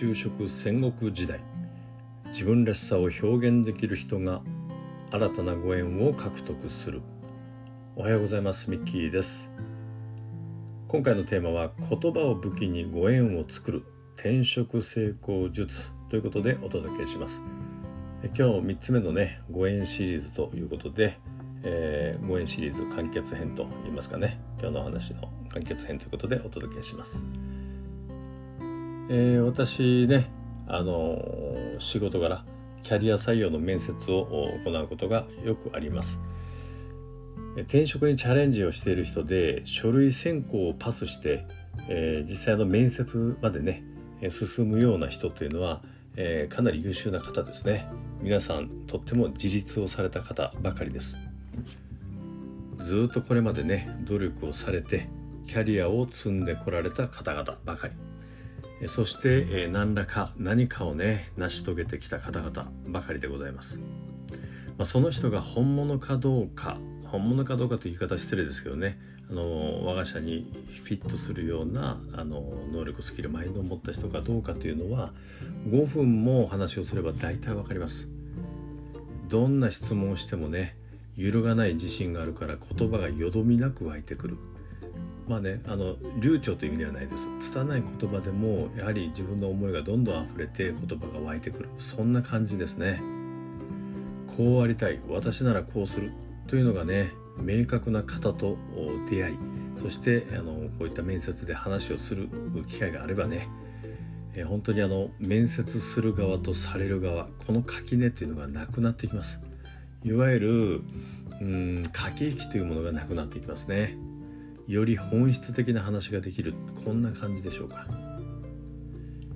就職戦国時代。自分らしさを表現できる人が新たなご縁を獲得する。おはようございます。ミッキーです。今回のテーマは言葉を武器にご縁を作る。転職成功術。ということでお届けします。今日3つ目のねご縁シリーズということで、えー、ご縁シリーズ完結編と言いますかね。今日の話の完結編ということでお届けします。えー、私ねあのー、仕事柄キャリア採用の面接を行うことがよくあります。転職にチャレンジをしている人で書類選考をパスして、えー、実際の面接までね進むような人というのは、えー、かなり優秀な方ですね。皆さんとっても自立をされた方ばかりです。ずっとこれまでね努力をされてキャリアを積んでこられた方々ばかり。そして何らか何かをね成し遂げてきた方々ばかりでございます、まあ、その人が本物かどうか本物かどうかという言い方は失礼ですけどねあの我が社にフィットするようなあの能力スキルマインドを持った人かどうかというのは5分も話をすれば大体わかります。どんな質問をしてもね揺るがない自信があるから言葉がよどみなく湧いてくる。まあねあの流暢という意味ではないです。拙い言葉でもやはり自分の思いがどんどん溢れて言葉が湧いてくる。そんな感じですね。こうありたい。私ならこうする。というのがね明確な方と出会い。そしてあのこういった面接で話をする。機会があればね。え本当にあの面接する側とされる側。この垣根っていうのがなくなってきます。いわゆるうん駆け引きというものがなくなっていきますね。より本質的な話ができる。こんな感じでしょうか。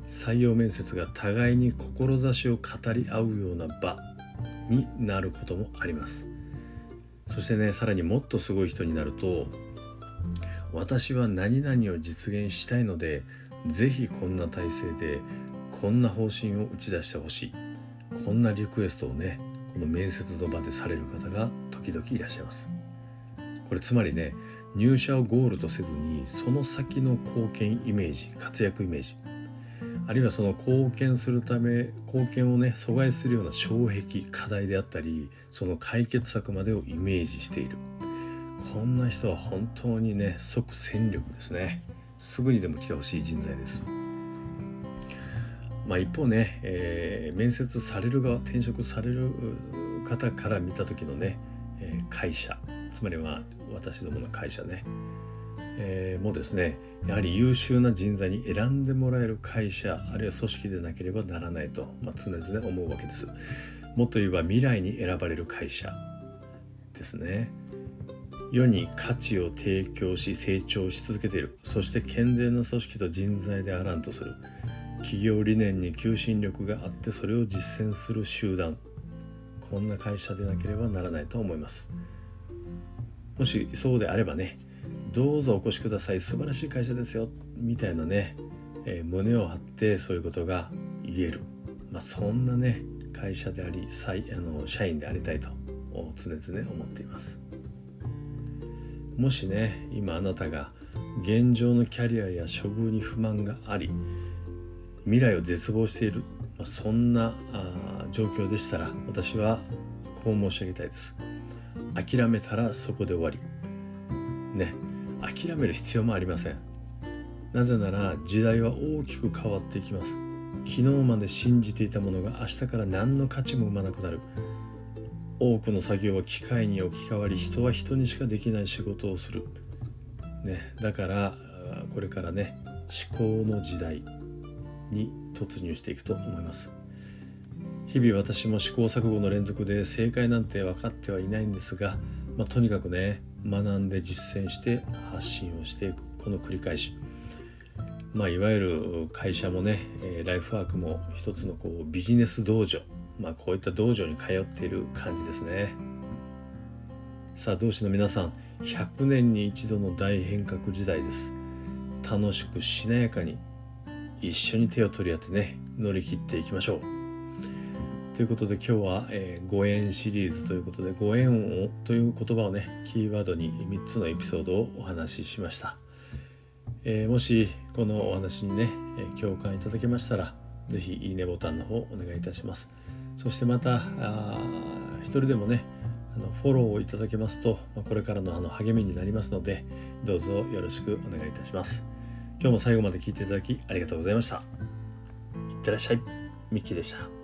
採用面接が互いに志を語り合うような場になることもあります。そしてねさらにもっとすごい人になると私は何々を実現したいので是非こんな体制でこんな方針を打ち出してほしい。こんなリクエストをねこの面接の場でされる方が時々いらっしゃいます。これつまりね入社をゴールとせずにその先の貢献イメージ活躍イメージ。あるいはその貢献するため貢献をね阻害するような障壁課題であったりその解決策までをイメージしている。こんな人は本当にね即戦力ですね。すぐにでも来てほしい人材です。まあ一方ね、えー、面接される側転職される方から見た時のね、えー、会社つまりは私どもの会社ね、えー、もですねやはり優秀な人材に選んでもらえる会社あるいは組織でなければならないと、まあ、常々思うわけです。もっと言えば未来に選ばれる会社ですね。世に価値を提供し成長し続けている。そして健全な組織と人材であらんとする。企業理念に求心力があってそれを実践する集団。こんな会社でなければならないと思います。もしそうであればねどうぞお越しください。素晴らしい会社ですよ。みたいなね、えー、胸を張ってそういうことが言える、まあ、そんなね会社でありあの社員でありたいと常々思っています。もしね今あなたが現状のキャリアや処遇に不満があり未来を絶望している、まあ、そんな状況でしたら私はこう申し上げたいです。諦めたらそこで終わり。ね。諦める必要もありません。なぜなら時代は大きく変わっていきます。昨日まで信じていたものが明日から何の価値も生まなくなる。多くの作業は機械に置き換わり人は人にしかできない仕事をする、ね、だからこれからね思考の時代に突入していくと思います。日々私も試行錯誤の連続で正解なんて分かってはいないんですが、まあ、とにかくね学んで実践して発信をしていくこの繰り返し。まあいわゆる会社もねライフワークも一つのこうビジネス道場。まあこういった道場に通っている感じですね。さあ同志の皆さん100年に一度の大変革時代です。楽しくしなやかに一緒に手を取り合ってね乗り切っていきましょう。ということで今日は、えー、ご縁シリーズということでご縁をという言葉をねキーワードに3つのエピソードをお話ししました、えー、もしこのお話にね、え共感いただけましたら是非いいねボタンの方お願いいたします。そしてまた一人でもねあのフォローをいただけますと、まこれからのあの励みになりますのでどうぞよろしくお願いいたします。今日も最後まで聞いていただきありがとうございました。いってらっしゃい。ミッキーでした。